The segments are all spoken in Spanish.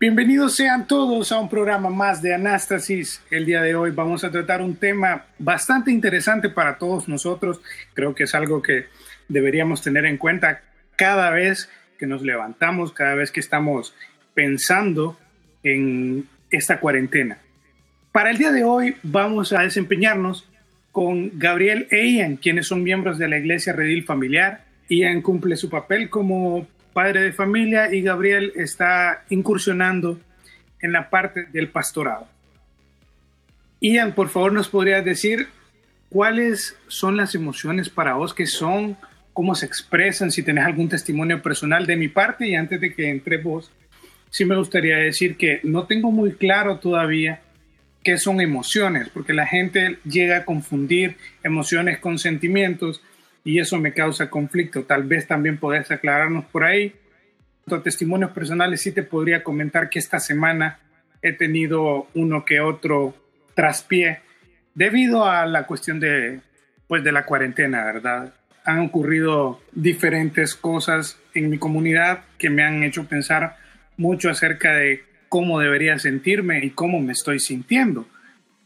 Bienvenidos sean todos a un programa más de Anástasis. El día de hoy vamos a tratar un tema bastante interesante para todos nosotros. Creo que es algo que deberíamos tener en cuenta cada vez que nos levantamos, cada vez que estamos pensando en esta cuarentena. Para el día de hoy vamos a desempeñarnos con Gabriel e Ian, quienes son miembros de la Iglesia Redil Familiar. Ian cumple su papel como padre de familia y Gabriel está incursionando en la parte del pastorado. Ian, por favor, nos podrías decir cuáles son las emociones para vos, qué son, cómo se expresan, si tenés algún testimonio personal de mi parte y antes de que entre vos, sí me gustaría decir que no tengo muy claro todavía qué son emociones, porque la gente llega a confundir emociones con sentimientos y eso me causa conflicto. Tal vez también podés aclararnos por ahí. En testimonios personales sí te podría comentar que esta semana he tenido uno que otro traspié debido a la cuestión de, pues, de la cuarentena, ¿verdad? Han ocurrido diferentes cosas en mi comunidad que me han hecho pensar mucho acerca de cómo debería sentirme y cómo me estoy sintiendo.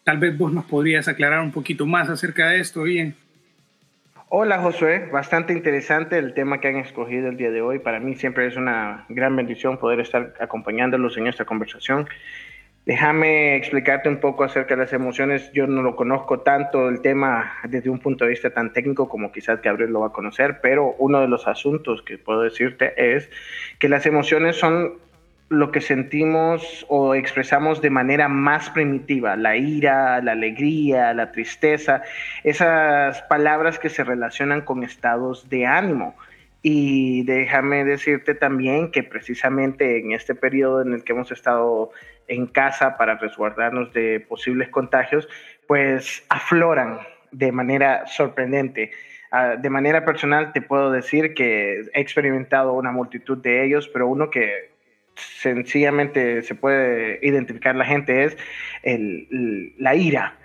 Tal vez vos nos podrías aclarar un poquito más acerca de esto, bien. Hola Josué, bastante interesante el tema que han escogido el día de hoy. Para mí siempre es una gran bendición poder estar acompañándolos en esta conversación. Déjame explicarte un poco acerca de las emociones. Yo no lo conozco tanto el tema desde un punto de vista tan técnico como quizás Gabriel lo va a conocer, pero uno de los asuntos que puedo decirte es que las emociones son lo que sentimos o expresamos de manera más primitiva, la ira, la alegría, la tristeza, esas palabras que se relacionan con estados de ánimo. Y déjame decirte también que precisamente en este periodo en el que hemos estado en casa para resguardarnos de posibles contagios, pues afloran de manera sorprendente. Ah, de manera personal te puedo decir que he experimentado una multitud de ellos, pero uno que sencillamente se puede identificar la gente es el, la ira,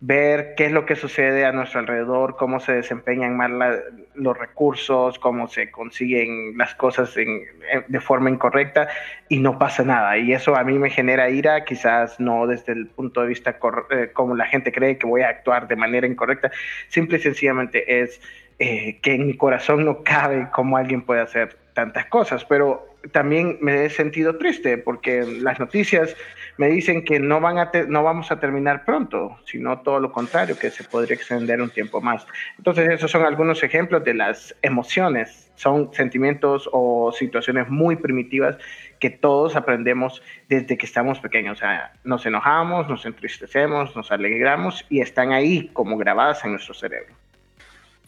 ver qué es lo que sucede a nuestro alrededor, cómo se desempeñan mal los recursos, cómo se consiguen las cosas de forma incorrecta y no pasa nada. Y eso a mí me genera ira, quizás no desde el punto de vista eh, como la gente cree que voy a actuar de manera incorrecta, simple y sencillamente es eh, que en mi corazón no cabe cómo alguien puede hacer tantas cosas, pero también me he sentido triste porque las noticias me dicen que no, van a no vamos a terminar pronto, sino todo lo contrario, que se podría extender un tiempo más. Entonces, esos son algunos ejemplos de las emociones. Son sentimientos o situaciones muy primitivas que todos aprendemos desde que estamos pequeños. O sea, nos enojamos, nos entristecemos, nos alegramos y están ahí como grabadas en nuestro cerebro.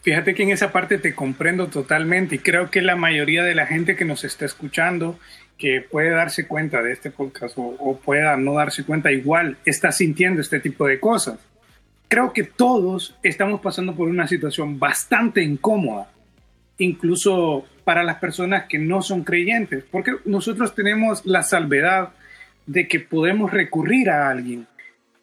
Fíjate que en esa parte te comprendo totalmente y creo que la mayoría de la gente que nos está escuchando, que puede darse cuenta de este podcast o, pueda no darse cuenta, igual está sintiendo este tipo de cosas. Creo que todos estamos pasando por una situación bastante incómoda, incluso para las personas que no son creyentes, porque nosotros tenemos la salvedad de que podemos recurrir a alguien,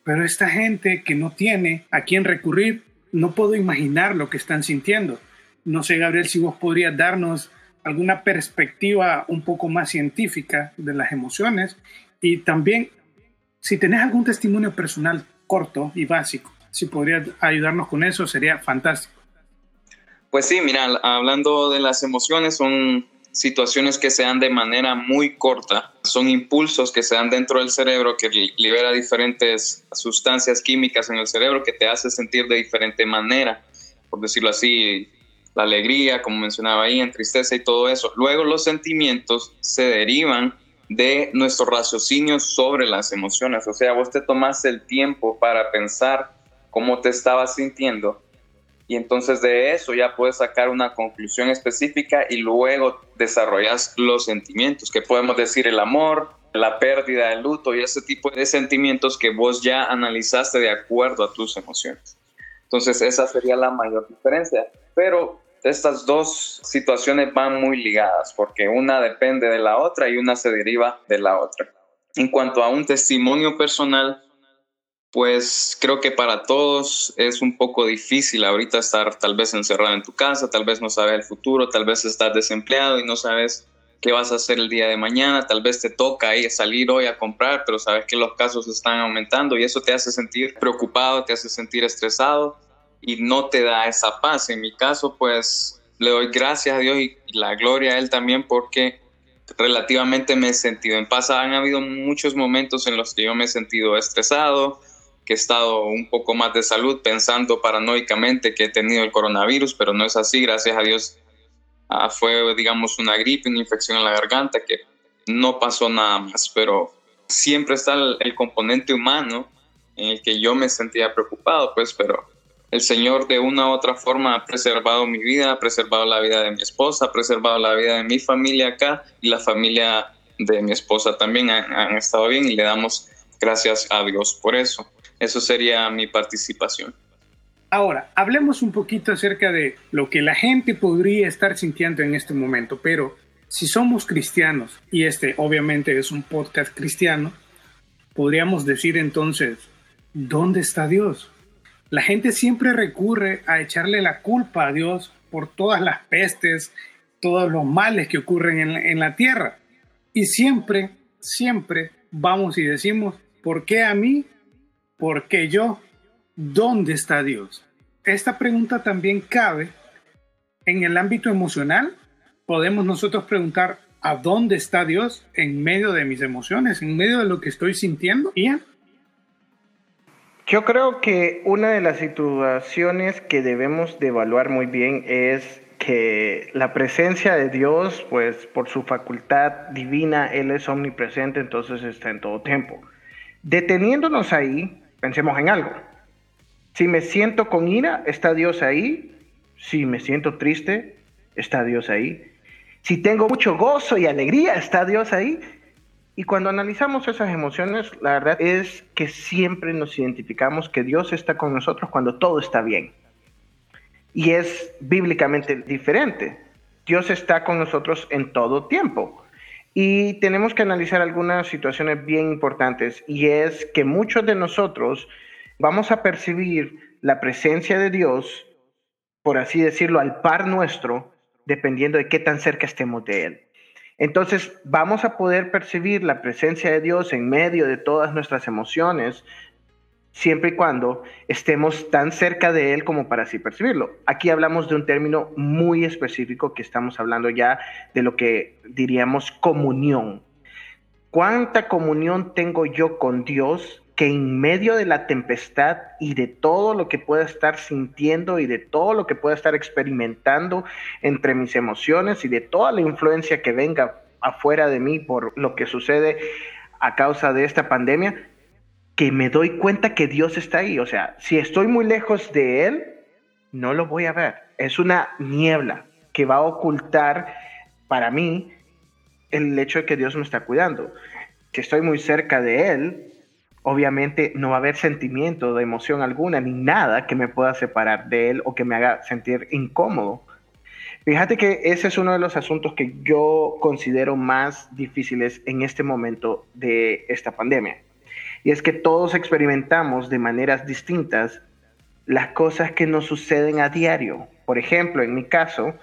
pero esta gente que no tiene a quién recurrir no puedo imaginar lo que están sintiendo. No sé, Gabriel, si vos podrías darnos alguna perspectiva un poco más científica de las emociones y también si tenés algún testimonio personal corto y básico, si podrías ayudarnos con eso, sería fantástico. Pues sí, mira, hablando de las emociones, son situaciones que se dan de manera muy corta, son impulsos que se dan dentro del cerebro que libera diferentes sustancias químicas en el cerebro que te hace sentir de diferente manera, por decirlo así, la alegría, como mencionaba ahí, en tristeza y todo eso. Luego los sentimientos se derivan de nuestro raciocinio sobre las emociones, o sea, vos te tomaste el tiempo para pensar cómo te estabas sintiendo y entonces de eso ya puedes sacar una conclusión específica y luego desarrollas los sentimientos, que podemos decir el amor, la pérdida, el luto y ese tipo de sentimientos que vos ya analizaste de acuerdo a tus emociones. Entonces esa sería la mayor diferencia. Pero estas dos situaciones van muy ligadas porque una depende de la otra y una se deriva de la otra. En cuanto a un testimonio personal, pues creo que para todos es un poco difícil ahorita estar tal vez encerrado en tu casa, tal vez no sabes el futuro, tal vez estás desempleado y no sabes qué vas a hacer el día de mañana, tal vez te toca ir, salir hoy a comprar, pero sabes que los casos están aumentando y eso te hace sentir preocupado, te hace sentir estresado y no te da esa paz. En mi caso, pues le doy gracias a Dios y la gloria a Él también porque relativamente me he sentido en paz. Han habido muchos momentos en los que yo me he sentido estresado, que he estado un poco más de salud pensando paranoicamente que he tenido el coronavirus, pero no es así, gracias a Dios. Ah, fue, digamos, una gripe, una infección en la garganta, que no pasó nada más, pero siempre está el, el componente humano en el que yo me sentía preocupado, pues, pero el Señor de una u otra forma ha preservado mi vida, ha preservado la vida de mi esposa, ha preservado la vida de mi familia acá y la familia de mi esposa también han, han estado bien y le damos gracias a Dios por eso. Eso sería mi participación. Ahora, hablemos un poquito acerca de lo que la gente podría estar sintiendo en este momento, pero si somos cristianos, y este obviamente es un podcast cristiano, podríamos decir entonces, ¿dónde está Dios? La gente siempre recurre a echarle la culpa a Dios por todas las pestes, todos los males que ocurren en la, tierra. Y siempre, siempre vamos y decimos, ¿por qué a mí ¿por qué yo? ¿Dónde está Dios? Esta pregunta también cabe en el ámbito emocional. Podemos nosotros preguntar, ¿a dónde está Dios en medio de mis emociones, en medio de lo que estoy sintiendo? Ian. Yo creo que una de las situaciones que debemos de evaluar muy bien es que la presencia de Dios, pues por su facultad divina, Él es omnipresente, entonces está en todo tiempo. Deteniéndonos ahí, Pensemos en algo. Si me siento con ira, ¿está Dios ahí? Si me siento triste, ¿está Dios ahí? Si tengo mucho gozo y alegría, ¿está Dios ahí? Y cuando analizamos esas emociones, la verdad es que siempre nos identificamos que Dios está con nosotros cuando todo está bien. Y es bíblicamente diferente. Dios está con nosotros en todo tiempo. Y tenemos que analizar algunas situaciones bien importantes y es que muchos de nosotros vamos a percibir la presencia de Dios, por así decirlo, al par nuestro, dependiendo de qué tan cerca estemos de Él. Entonces vamos a poder percibir la presencia de Dios en medio de todas nuestras emociones, siempre y cuando estemos tan cerca de Él como para así percibirlo. Aquí hablamos de un término muy específico que estamos hablando ya de lo que diríamos comunión. ¿Cuánta comunión tengo yo con Dios que en medio de la tempestad y de todo lo que pueda estar sintiendo y de todo lo que pueda estar experimentando entre mis emociones y de toda la influencia que venga afuera de mí por lo que sucede a causa de esta pandemia, que me doy cuenta que Dios está ahí. O sea, si estoy muy lejos de Él, no lo voy a ver. Es una niebla que va a ocultar para mí el hecho de que Dios me está cuidando. Si estoy muy cerca de Él, obviamente no va a haber sentimiento de emoción alguna ni nada que me pueda separar de Él o que me haga sentir incómodo. Fíjate que ese es uno de los asuntos que yo considero más difíciles en este momento de esta pandemia y es que todos experimentamos de maneras distintas las cosas que nos suceden a diario. Por ejemplo, en mi caso,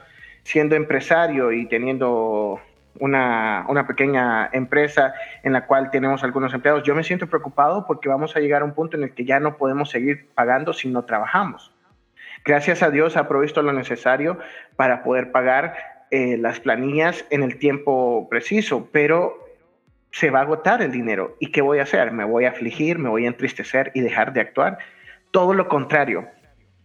siendo empresario y teniendo una, una, pequeña empresa en la cual tenemos algunos empleados, yo me siento preocupado porque vamos a llegar a un punto en el que ya no podemos seguir pagando si no trabajamos. Gracias a Dios ha provisto lo necesario para poder pagar eh, las planillas en el tiempo preciso, pero se va a agotar el dinero. ¿Y qué voy a hacer? ¿Me voy a afligir? ¿Me voy a entristecer y dejar de actuar? Todo lo contrario.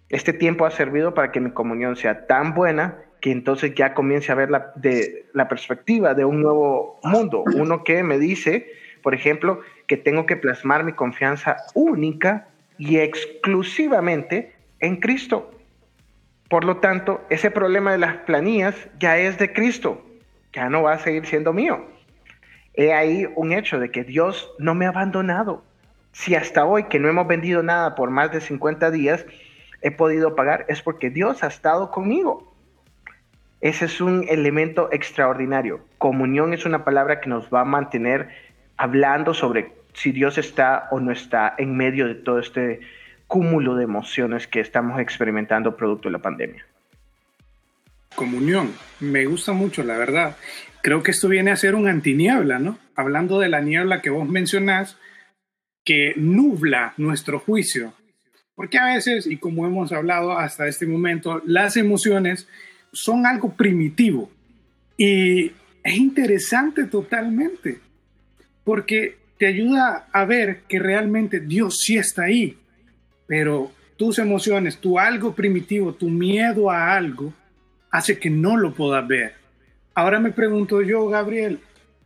Este tiempo ha servido para que mi comunión sea tan buena que entonces ya comience a ver la, de, la perspectiva de un nuevo mundo. Uno que me dice, por ejemplo, que tengo que plasmar mi confianza única y exclusivamente en Cristo. Por lo tanto, ese problema de las planillas ya es de Cristo, ya no va a seguir siendo mío. He ahí un hecho de que Dios no me ha abandonado. Si hasta hoy que no hemos vendido nada por más de 50 días, he podido pagar, es porque Dios ha estado conmigo. Ese es un elemento extraordinario. Comunión es una palabra que nos va a mantener hablando sobre si Dios está o no está en medio de todo este cúmulo de emociones que estamos experimentando producto de la pandemia. Comunión, me gusta mucho, la verdad. Creo que esto viene a ser un antiniebla, ¿no? Hablando de la niebla que vos mencionás, que nubla nuestro juicio. Porque a veces, y como hemos hablado hasta este momento, las emociones son algo primitivo. Y es interesante totalmente, porque te ayuda a ver que realmente Dios sí está ahí, pero tus emociones, tu algo primitivo, tu miedo a algo, hace que no lo puedas ver. Ahora me pregunto yo, Gabriel,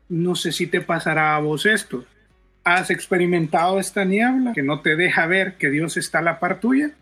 no sé si te pasará a vos esto. ¿Has experimentado esta niebla que no te deja ver que Dios está a la par tuya?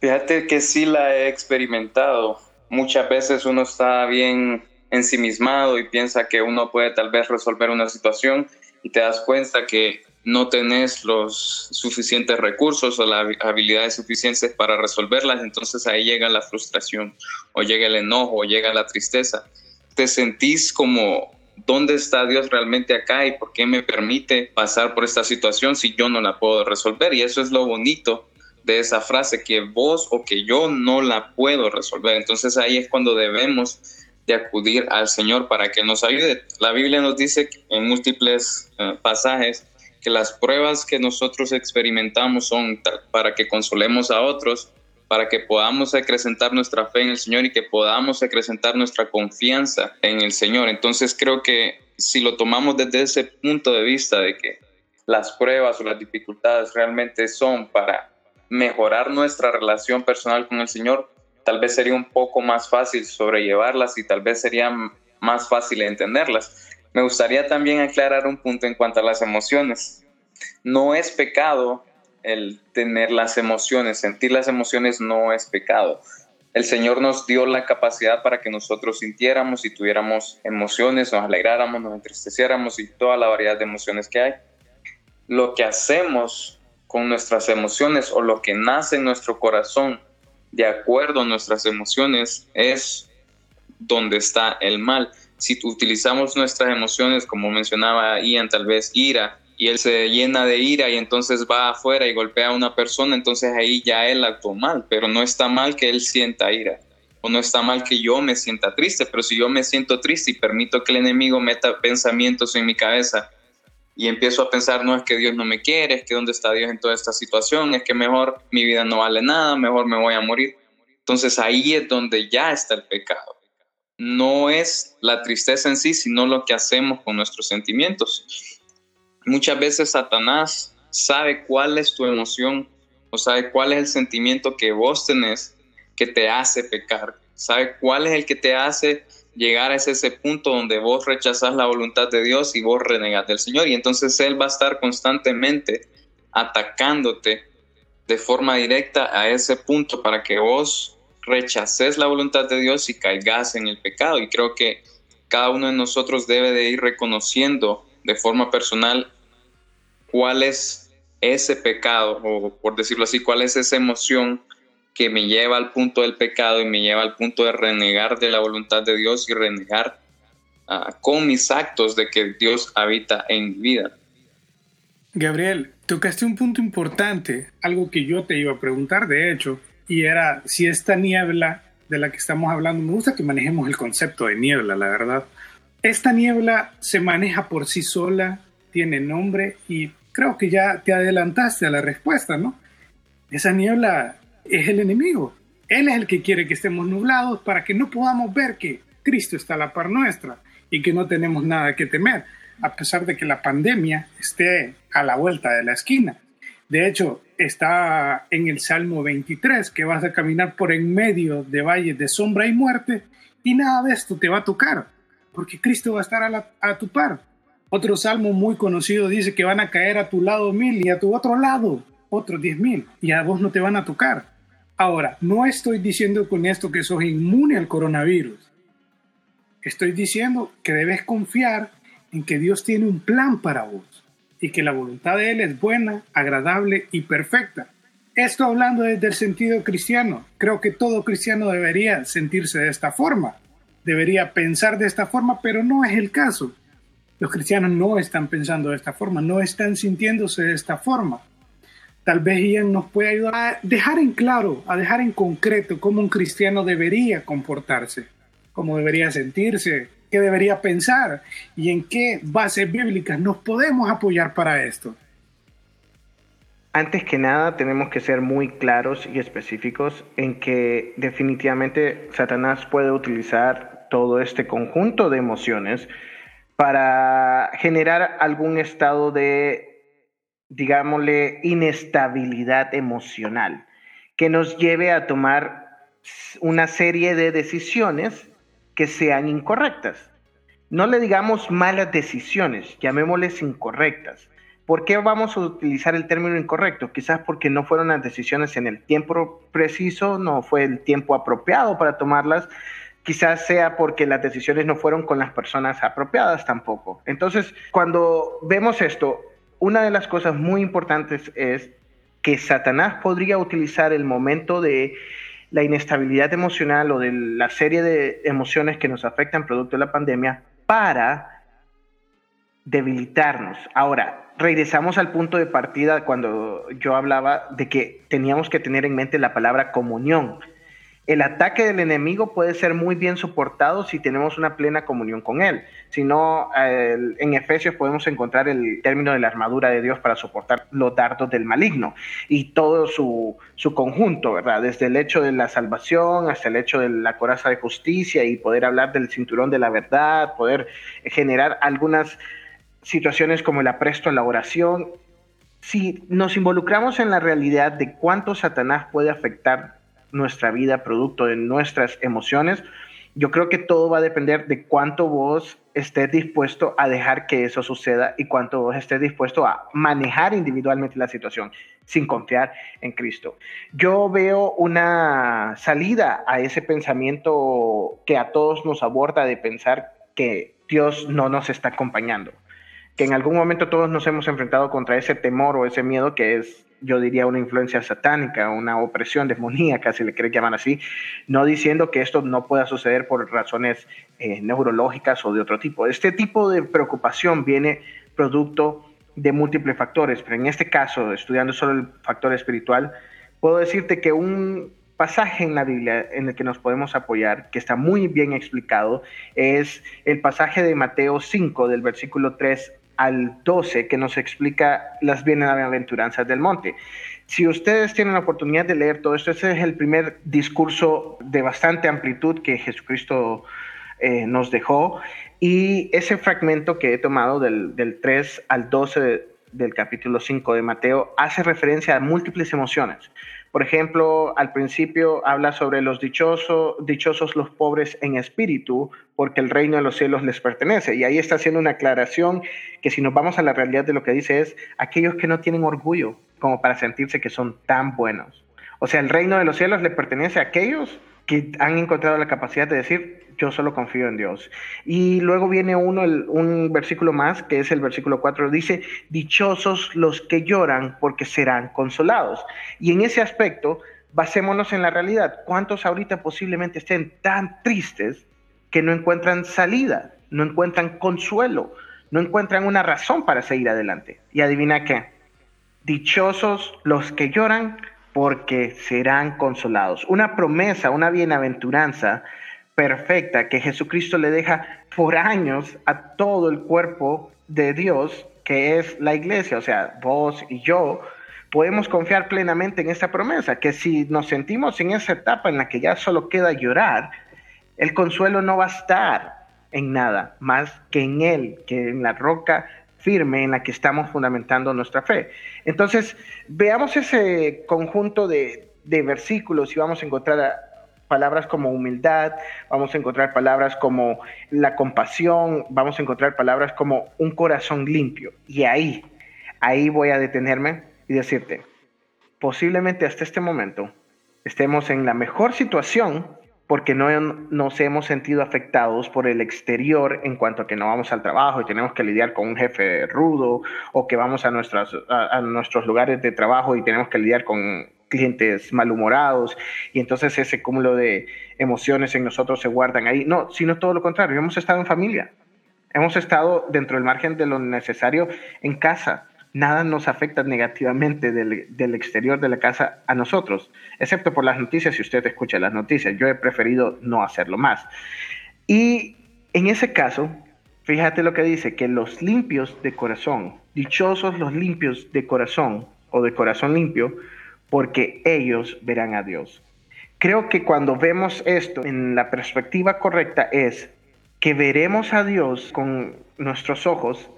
Fíjate que sí la he experimentado. Muchas veces uno está bien ensimismado y piensa que uno puede tal vez resolver una situación y te das cuenta que no tenés los suficientes recursos o las habilidades suficientes para resolverlas, entonces ahí llega la frustración o llega el enojo o llega la tristeza. Te sentís como, ¿dónde está Dios realmente acá y por qué me permite pasar por esta situación si yo no la puedo resolver? Y eso es lo bonito de esa frase, que vos o que yo no la puedo resolver. Entonces ahí es cuando debemos de acudir al Señor para que nos ayude. La Biblia nos dice en múltiples eh, pasajes que las pruebas que nosotros experimentamos son para que consolemos a otros, para que podamos acrecentar nuestra fe en el Señor y que podamos acrecentar nuestra confianza en el Señor. Entonces creo que si lo tomamos desde ese punto de vista de que las pruebas o las dificultades realmente son para mejorar nuestra relación personal con el Señor, tal vez sería un poco más fácil sobrellevarlas y tal vez sería más fácil entenderlas. Me gustaría también aclarar un punto en cuanto a las emociones. No es pecado el tener las emociones, sentir las emociones no es pecado. El Señor nos dio la capacidad para que nosotros sintiéramos y tuviéramos emociones, nos alegráramos, nos entristeciéramos y toda la variedad de emociones que hay. Lo que hacemos con nuestras emociones o lo que nace en nuestro corazón de acuerdo a nuestras emociones es donde está el mal si utilizamos nuestras emociones, como mencionaba Ian, tal vez ira, y él se llena de ira y entonces va afuera y golpea a una persona, entonces ahí ya él actuó mal, pero no está mal que él sienta ira, o no está mal que yo me sienta triste, pero si yo me siento triste y permito que el enemigo meta pensamientos en mi cabeza y empiezo a pensar, no es que Dios no me quiere, es que dónde está Dios en toda esta situación, es que mejor mi vida no vale nada, mejor me voy a morir. Entonces ahí es donde ya está el pecado no es la tristeza en sí, sino lo que hacemos con nuestros sentimientos. Muchas veces Satanás sabe cuál es tu emoción o sabe cuál es el sentimiento que vos tenés que te hace pecar, sabe cuál es el que te hace llegar a ese, punto donde vos rechazas la voluntad de Dios y vos renegas del Señor. Y entonces Él va a estar constantemente atacándote de forma directa a ese punto para que vos rechaces la voluntad de Dios y caigas en el pecado. Y creo que cada uno de nosotros debe de ir reconociendo de forma personal cuál es ese pecado, o por decirlo así, cuál es esa emoción que me lleva al punto del pecado y me lleva al punto de renegar de la voluntad de Dios y renegar ah, con mis actos de que Dios habita en mi vida. Gabriel, tocaste un punto importante, algo que yo te iba a preguntar, de hecho, y era si esta niebla de la que estamos hablando, me gusta que manejemos el concepto de niebla, la verdad. Esta niebla se maneja por sí sola, tiene nombre y creo que ya te adelantaste a la respuesta, ¿no? Esa niebla es el enemigo. Él es el que quiere que estemos nublados para que no podamos ver que Cristo está a la par nuestra y que no tenemos nada que temer, a pesar de que la pandemia esté a la vuelta de la esquina. De hecho, está en el Salmo 23, que vas a caminar por en medio de valles de sombra y muerte, y nada de esto te va a tocar, porque Cristo va a estar a, tu par. Otro salmo muy conocido dice que van a caer a tu lado mil y a tu otro lado otros diez mil, y a vos no te van a tocar. Ahora, no estoy diciendo con esto que sos inmune al coronavirus. Estoy diciendo que debes confiar en que Dios tiene un plan para vos y que la voluntad de Él es buena, agradable y perfecta. Esto hablando desde el sentido cristiano. Creo que todo cristiano debería sentirse de esta forma, debería pensar de esta forma, pero no es el caso. Los cristianos no están pensando de esta forma, no están sintiéndose de esta forma. Tal vez Ian nos puede ayudar a dejar en claro, a dejar en concreto cómo un cristiano debería comportarse, cómo debería sentirse, debería pensar y en qué bases bíblicas nos podemos apoyar para esto. Antes que nada, tenemos que ser muy claros y específicos en que definitivamente Satanás puede utilizar todo este conjunto de emociones para generar algún estado de, digámosle, inestabilidad emocional que nos lleve a tomar una serie de decisiones que sean incorrectas. No le digamos malas decisiones, llamémosles incorrectas. ¿Por qué vamos a utilizar el término incorrecto? Quizás porque no fueron las decisiones en el tiempo preciso, no fue el tiempo apropiado para tomarlas, quizás sea porque las decisiones no fueron con las personas apropiadas tampoco. Entonces, cuando vemos esto, una de las cosas muy importantes es que Satanás podría utilizar el momento de la inestabilidad emocional o de la serie de emociones que nos afectan producto de la pandemia para debilitarnos. Ahora, regresamos al punto de partida cuando yo hablaba de que teníamos que tener en mente la palabra comunión. El ataque del enemigo puede ser muy bien soportado si tenemos una plena comunión con él. Si no, en Efesios podemos encontrar el término de la armadura de Dios para soportar los dardos del maligno y todo su, su conjunto, ¿verdad? Desde el hecho de la salvación hasta el hecho de la coraza de justicia y poder hablar del cinturón de la verdad, poder generar algunas situaciones como el apresto a la oración. Si nos involucramos en la realidad de cuánto Satanás puede afectar nuestra vida producto de nuestras emociones, yo creo que todo va a depender de cuánto vos estés dispuesto a dejar que eso suceda y cuánto vos estés dispuesto a manejar individualmente la situación sin confiar en Cristo. Yo veo una salida a ese pensamiento que a todos nos aborda de pensar que Dios no nos está acompañando, que en algún momento todos nos hemos enfrentado contra ese temor o ese miedo que es yo diría una influencia satánica, una opresión demoníaca, si le quiere llamar así, no diciendo que esto no pueda suceder por razones eh, neurológicas o de otro tipo. Este tipo de preocupación viene producto de múltiples factores, pero en este caso, estudiando solo el factor espiritual, puedo decirte que un pasaje en la Biblia en el que nos podemos apoyar, que está muy bien explicado, es el pasaje de Mateo 5, del versículo 3 al 12 que nos explica las bienaventuranzas del monte. Si ustedes tienen la oportunidad de leer todo esto, ese es el primer discurso de bastante amplitud que Jesucristo eh, nos dejó y ese fragmento que he tomado del, del 3 al 12 del capítulo 5 de Mateo hace referencia a múltiples emociones. Por ejemplo, al principio habla sobre los dichosos, dichosos los pobres en espíritu, porque el reino de los cielos les pertenece. Y ahí está haciendo una aclaración que si nos vamos a la realidad de lo que dice es aquellos que no tienen orgullo como para sentirse que son tan buenos. O sea, el reino de los cielos le pertenece a aquellos que han encontrado la capacidad de decir, yo solo confío en Dios. Y luego viene uno, un versículo más, que es el versículo 4, dice, dichosos los que lloran porque serán consolados. Y en ese aspecto, basémonos en la realidad. ¿Cuántos ahorita posiblemente estén tan tristes que no encuentran salida, no encuentran consuelo, no encuentran una razón para seguir adelante? Y adivina qué, dichosos los que lloran porque serán consolados. Una promesa, una bienaventuranza perfecta que Jesucristo le deja por años a todo el cuerpo de Dios, que es la iglesia, o sea, vos y yo, podemos confiar plenamente en esta promesa, que si nos sentimos en esa etapa en la que ya solo queda llorar, el consuelo no va a estar en nada más que en Él, que en la roca firme en la que estamos fundamentando nuestra fe. Entonces, veamos ese conjunto de, de versículos y vamos a encontrar palabras como humildad, vamos a encontrar palabras como la compasión, vamos a encontrar palabras como un corazón limpio. Y ahí, ahí voy a detenerme y decirte, posiblemente hasta este momento estemos en la mejor situación porque no nos hemos sentido afectados por el exterior en cuanto a que no vamos al trabajo y tenemos que lidiar con un jefe rudo o que vamos a, a, nuestros lugares de trabajo y tenemos que lidiar con clientes malhumorados y entonces ese cúmulo de emociones en nosotros se guardan ahí. No, sino todo lo contrario, hemos estado en familia, hemos estado dentro del margen de lo necesario en casa, nada nos afecta negativamente del, exterior de la casa a nosotros, excepto por las noticias, si usted escucha las noticias. Yo he preferido no hacerlo más. Y en ese caso, fíjate lo que dice, que los limpios de corazón, dichosos los limpios de corazón o de corazón limpio, porque ellos verán a Dios. Creo que cuando vemos esto en la perspectiva correcta es que veremos a Dios con nuestros ojos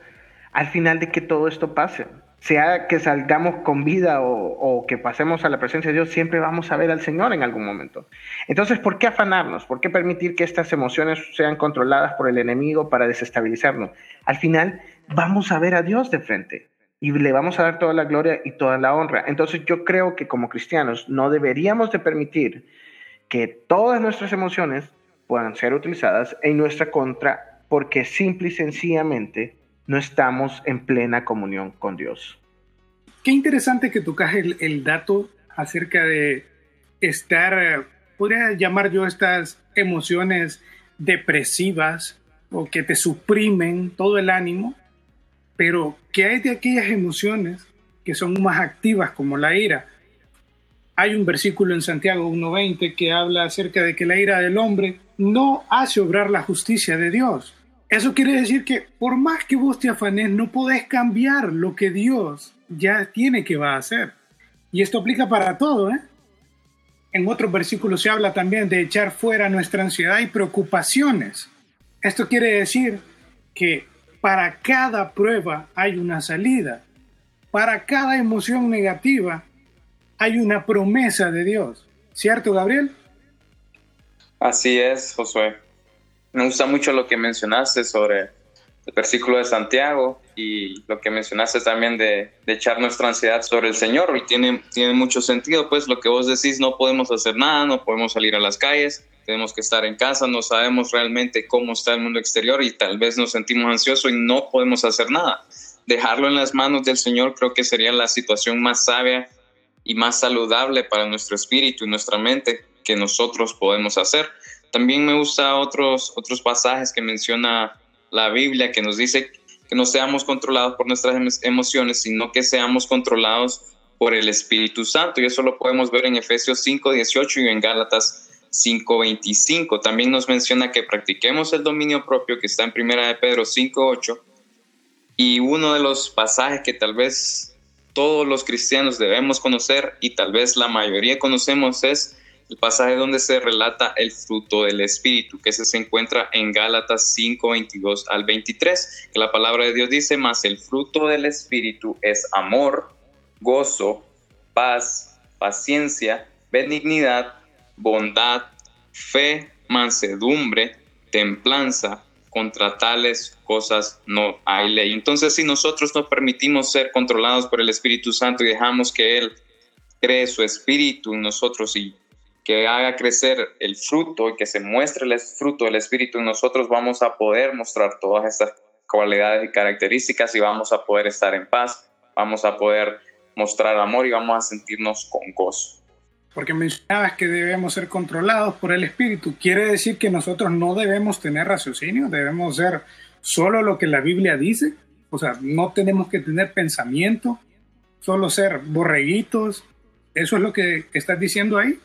al final de que todo esto pase. Sea que salgamos con vida o, que pasemos a la presencia de Dios, siempre vamos a ver al Señor en algún momento. Entonces, ¿por qué afanarnos? ¿Por qué permitir que estas emociones sean controladas por el enemigo para desestabilizarnos? Al final, vamos a ver a Dios de frente y le vamos a dar toda la gloria y toda la honra. Entonces, yo creo que como cristianos no deberíamos de permitir que todas nuestras emociones puedan ser utilizadas en nuestra contra porque simple y sencillamente no estamos en plena comunión con Dios. Qué interesante que tocas el, el dato acerca de estar, podría llamar yo estas emociones depresivas o que te suprimen todo el ánimo, pero que hay de aquellas emociones que son más activas como la ira. Hay un versículo en Santiago 1.20 que habla acerca de que la ira del hombre no hace obrar la justicia de Dios. Eso quiere decir que por más que vos te afanes, no podés cambiar lo que Dios ya tiene que va a hacer. Y esto aplica para todo. ¿eh? En otros versículos se habla también de echar fuera nuestra ansiedad y preocupaciones. Esto quiere decir que para cada prueba hay una salida. Para cada emoción negativa hay una promesa de Dios. ¿Cierto, Gabriel? Así es, Josué me gusta mucho lo que mencionaste sobre el versículo de Santiago y lo que mencionaste también de, echar nuestra ansiedad sobre el Señor y tiene, tiene mucho sentido, pues lo que vos decís, no podemos hacer nada, no podemos salir a las calles, tenemos que estar en casa, no sabemos realmente cómo está el mundo exterior y tal vez nos sentimos ansiosos y no podemos hacer nada. Dejarlo en las manos del Señor creo que sería la situación más sabia y más saludable para nuestro espíritu y nuestra mente que nosotros podemos hacer. También me gusta otros, otros pasajes que menciona la Biblia que nos dice que no seamos controlados por nuestras emociones, sino que seamos controlados por el Espíritu Santo. Y eso lo podemos ver en Efesios 5, 18 y en Gálatas 5, 25. También nos menciona que practiquemos el dominio propio que está en Primera de Pedro 5, 8. Y uno de los pasajes que tal vez todos los cristianos debemos conocer y tal vez la mayoría conocemos es el pasaje donde se relata el fruto del Espíritu, que se encuentra en Gálatas 5, 22 al 23, que la palabra de Dios dice, más el fruto del Espíritu es amor, gozo, paz, paciencia, benignidad, bondad, fe, mansedumbre, templanza. Contra tales cosas no hay ley. Entonces, si nosotros nos permitimos ser controlados por el Espíritu Santo y dejamos que Él cree su espíritu en nosotros y que haga crecer el fruto y que se muestre el fruto del Espíritu nosotros, vamos a poder mostrar todas estas cualidades y características y vamos a poder estar en paz, vamos a poder mostrar amor y vamos a sentirnos con gozo. Porque mencionabas que debemos ser controlados por el Espíritu. Quiere decir que nosotros no debemos tener raciocinio, debemos ser solo lo que la Biblia dice. O sea, no tenemos que tener pensamiento, solo ser borreguitos. ¿Eso es lo que estás diciendo ahí?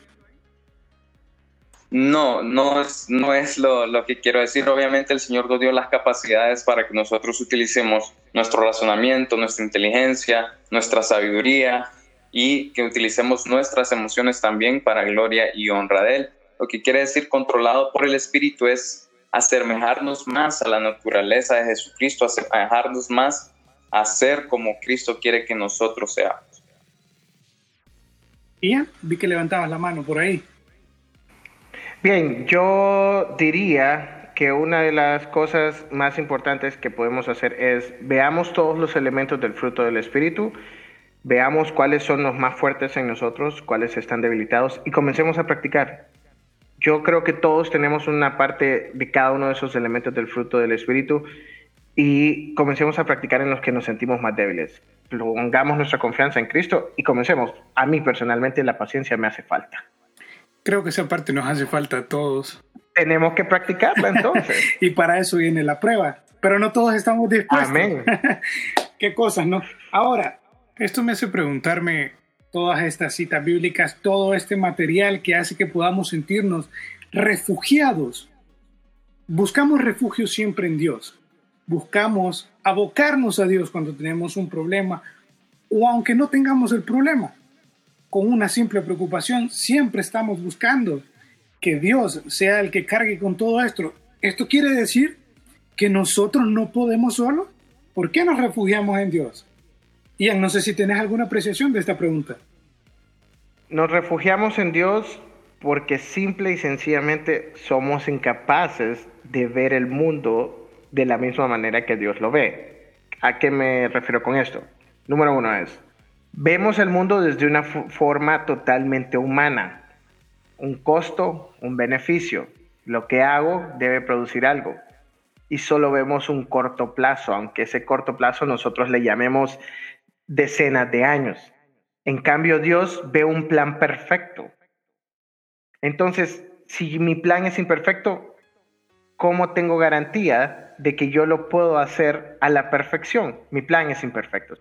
No, no es, no es lo, que quiero decir. Obviamente el Señor nos dio las capacidades para que nosotros utilicemos nuestro razonamiento, nuestra inteligencia, nuestra sabiduría y que utilicemos nuestras emociones también para gloria y honra de Él. Lo que quiere decir controlado por el Espíritu es asemejarnos más a la naturaleza de Jesucristo, asemejarnos más a ser como Cristo quiere que nosotros seamos. Y vi que levantabas la mano por ahí. Bien, yo diría que una de las cosas más importantes que podemos hacer es veamos todos los elementos del fruto del Espíritu, veamos cuáles son los más fuertes en nosotros, cuáles están debilitados y comencemos a practicar. Yo creo que todos tenemos una parte de cada uno de esos elementos del fruto del Espíritu y comencemos a practicar en los que nos sentimos más débiles. Pongamos nuestra confianza en Cristo y comencemos. A mí personalmente la paciencia me hace falta. Creo que esa parte nos hace falta a todos. Tenemos que practicarla entonces. y para eso viene la prueba. Pero no todos estamos dispuestos. Amén. Qué cosas, ¿no? Ahora, esto me hace preguntarme todas estas citas bíblicas, todo este material que hace que podamos sentirnos refugiados. Buscamos refugio siempre en Dios. Buscamos abocarnos a Dios cuando tenemos un problema o aunque no tengamos el problema. Con una simple preocupación, siempre estamos buscando que Dios sea el que cargue con todo esto. Esto quiere decir que nosotros no podemos solo. ¿Por qué nos refugiamos en Dios? Ian, no sé si tienes alguna apreciación de esta pregunta. Nos refugiamos en Dios porque simple y sencillamente somos incapaces de ver el mundo de la misma manera que Dios lo ve. ¿A qué me refiero con esto? Número uno es, vemos el mundo desde una forma totalmente humana. Un costo, un beneficio. Lo que hago debe producir algo. Y solo vemos un corto plazo, aunque ese corto plazo nosotros le llamemos decenas de años. En cambio, Dios ve un plan perfecto. Entonces, si mi plan es imperfecto, ¿cómo tengo garantía de que yo lo puedo hacer a la perfección? Mi plan es imperfecto.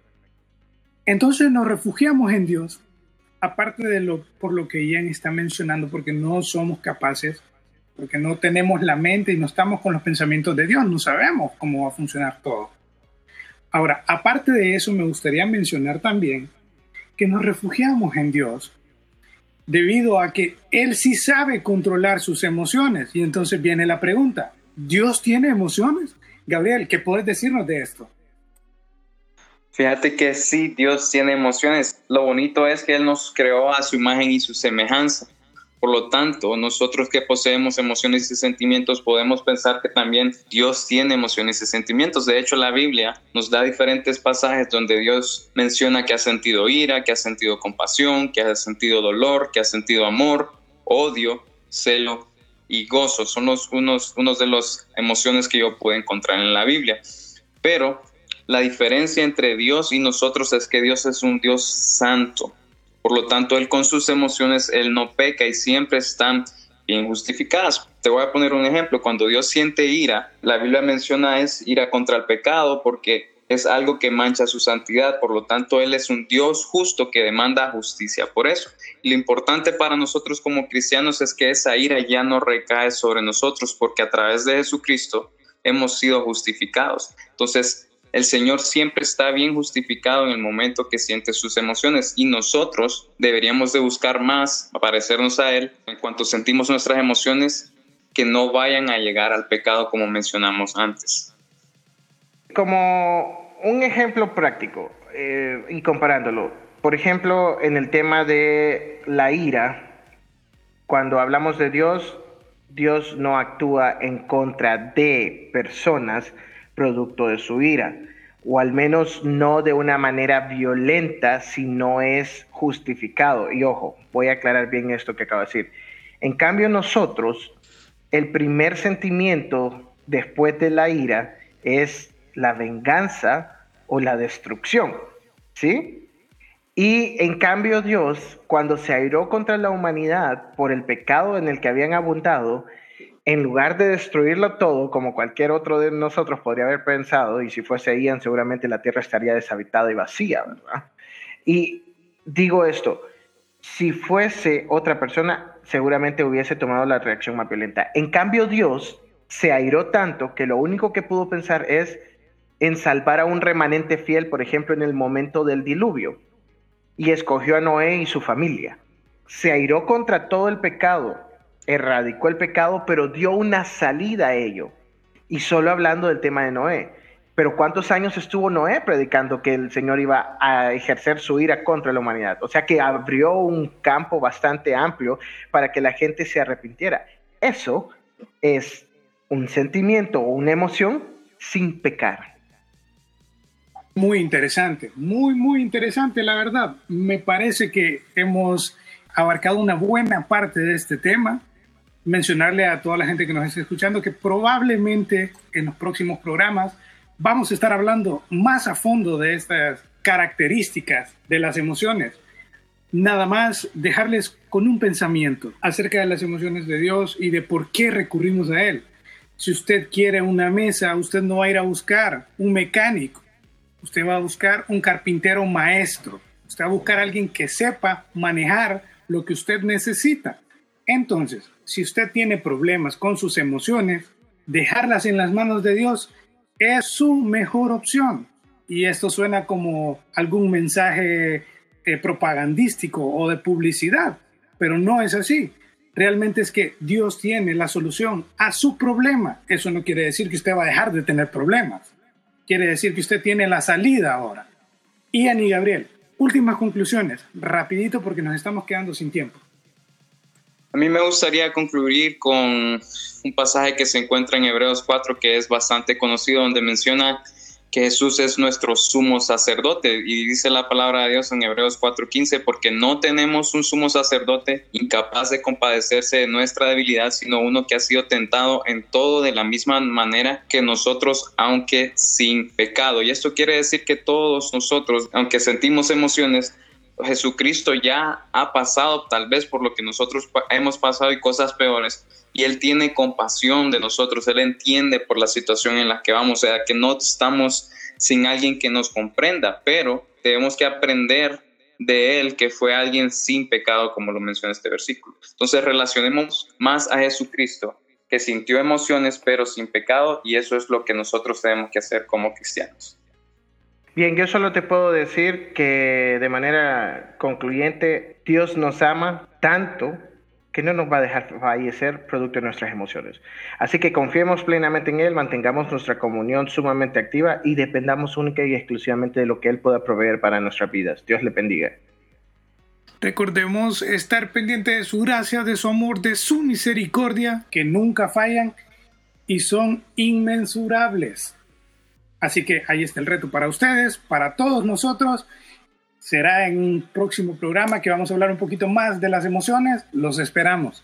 Entonces nos refugiamos en Dios, aparte de lo por lo que Ian está mencionando, porque no somos capaces, porque no tenemos la mente y no estamos con los pensamientos de Dios, no sabemos cómo va a funcionar todo. Ahora, aparte de eso, me gustaría mencionar también que nos refugiamos en Dios debido a que Él sí sabe controlar sus emociones. Y entonces viene la pregunta, ¿Dios tiene emociones? Gabriel, ¿qué puedes decirnos de esto? Fíjate que sí, Dios tiene emociones. Lo bonito es que Él nos creó a su imagen y su semejanza. Por lo tanto, nosotros que poseemos emociones y sentimientos podemos pensar que también Dios tiene emociones y sentimientos. De hecho, la Biblia nos da diferentes pasajes donde Dios menciona que ha sentido ira, que ha sentido compasión, que ha sentido dolor, que ha sentido amor, odio, celo y gozo. Son los, unos, unos de las emociones que yo puedo encontrar en la Biblia. Pero la diferencia entre Dios y nosotros es que Dios es un Dios santo. Por lo tanto, Él con sus emociones, Él no peca y siempre están bien justificadas. Te voy a poner un ejemplo. Cuando Dios siente ira, la Biblia menciona es ira contra el pecado porque es algo que mancha su santidad. Por lo tanto, Él es un Dios justo que demanda justicia por eso. lo importante para nosotros como cristianos es que esa ira ya no recae sobre nosotros porque a través de Jesucristo hemos sido justificados. Entonces, el Señor siempre está bien justificado en el momento que siente sus emociones y nosotros deberíamos de buscar más parecernos a Él en cuanto sentimos nuestras emociones que no vayan a llegar al pecado como mencionamos antes. Como un ejemplo práctico eh, y comparándolo, por ejemplo, en el tema de la ira, cuando hablamos de Dios, Dios no actúa en contra de personas, producto de su ira, o al menos no de una manera violenta si no es justificado. Y ojo, voy a aclarar bien esto que acabo de decir. En cambio nosotros, el primer sentimiento después de la ira es la venganza o la destrucción, ¿sí? Y en cambio Dios, cuando se airó contra la humanidad por el pecado en el que habían abundado, en lugar de destruirlo todo, como cualquier otro de nosotros podría haber pensado, y si fuese Ian, seguramente la tierra estaría deshabitada y vacía, ¿verdad? Y digo esto, si fuese otra persona, seguramente hubiese tomado la reacción más violenta. En cambio, Dios se airó tanto que lo único que pudo pensar es en salvar a un remanente fiel, por ejemplo, en el momento del diluvio, y escogió a Noé y su familia. Se airó contra todo el pecado, erradicó el pecado, pero dio una salida a ello. Y solo hablando del tema de Noé. Pero ¿cuántos años estuvo Noé predicando que el Señor iba a ejercer su ira contra la humanidad? O sea que abrió un campo bastante amplio para que la gente se arrepintiera. Eso es un sentimiento o una emoción sin pecar. Muy interesante, muy, muy interesante, la verdad. Me parece que hemos abarcado una buena parte de este tema mencionarle a toda la gente que nos está escuchando que probablemente en los próximos programas vamos a estar hablando más a fondo de estas características de las emociones. Nada más dejarles con un pensamiento acerca de las emociones de Dios y de por qué recurrimos a Él. Si usted quiere una mesa, usted no va a ir a buscar un mecánico, usted va a buscar un carpintero maestro, usted va a buscar a alguien que sepa manejar lo que usted necesita. Entonces, si usted tiene problemas con sus emociones, dejarlas en las manos de Dios es su mejor opción. Y esto suena como algún mensaje eh, propagandístico o de publicidad, pero no es así. Realmente es que Dios tiene la solución a su problema. Eso no quiere decir que usted va a dejar de tener problemas. Quiere decir que usted tiene la salida ahora. Ian y Gabriel, últimas conclusiones, rapidito porque nos estamos quedando sin tiempo. A mí me gustaría concluir con un pasaje que se encuentra en Hebreos 4 que es bastante conocido, donde menciona que Jesús es nuestro sumo sacerdote. Y dice la palabra de Dios en Hebreos 4:15, porque no tenemos un sumo sacerdote incapaz de compadecerse de nuestra debilidad, sino uno que ha sido tentado en todo de la misma manera que nosotros, aunque sin pecado. Y esto quiere decir que todos nosotros, aunque sentimos emociones, Jesucristo ya ha pasado tal vez por lo que nosotros hemos pasado y cosas peores. Y Él tiene compasión de nosotros, Él entiende por la situación en la que vamos, o sea, que no estamos sin alguien que nos comprenda, pero tenemos que aprender de Él que fue alguien sin pecado, como lo menciona este versículo. Entonces relacionemos más a Jesucristo, que sintió emociones, pero sin pecado, y eso es lo que nosotros tenemos que hacer como cristianos. Bien, yo solo te puedo decir que de manera concluyente, Dios nos ama tanto que no nos va a dejar fallecer producto de nuestras emociones. Así que confiemos plenamente en Él, mantengamos nuestra comunión sumamente activa y dependamos única y exclusivamente de lo que Él pueda proveer para nuestras vidas. Dios le bendiga. Recordemos estar pendiente de su gracia, de su amor, de su misericordia, que nunca fallan y son inmensurables. Así que ahí está el reto para ustedes, para todos nosotros. Será en un próximo programa que vamos a hablar un poquito más de las emociones. Los esperamos.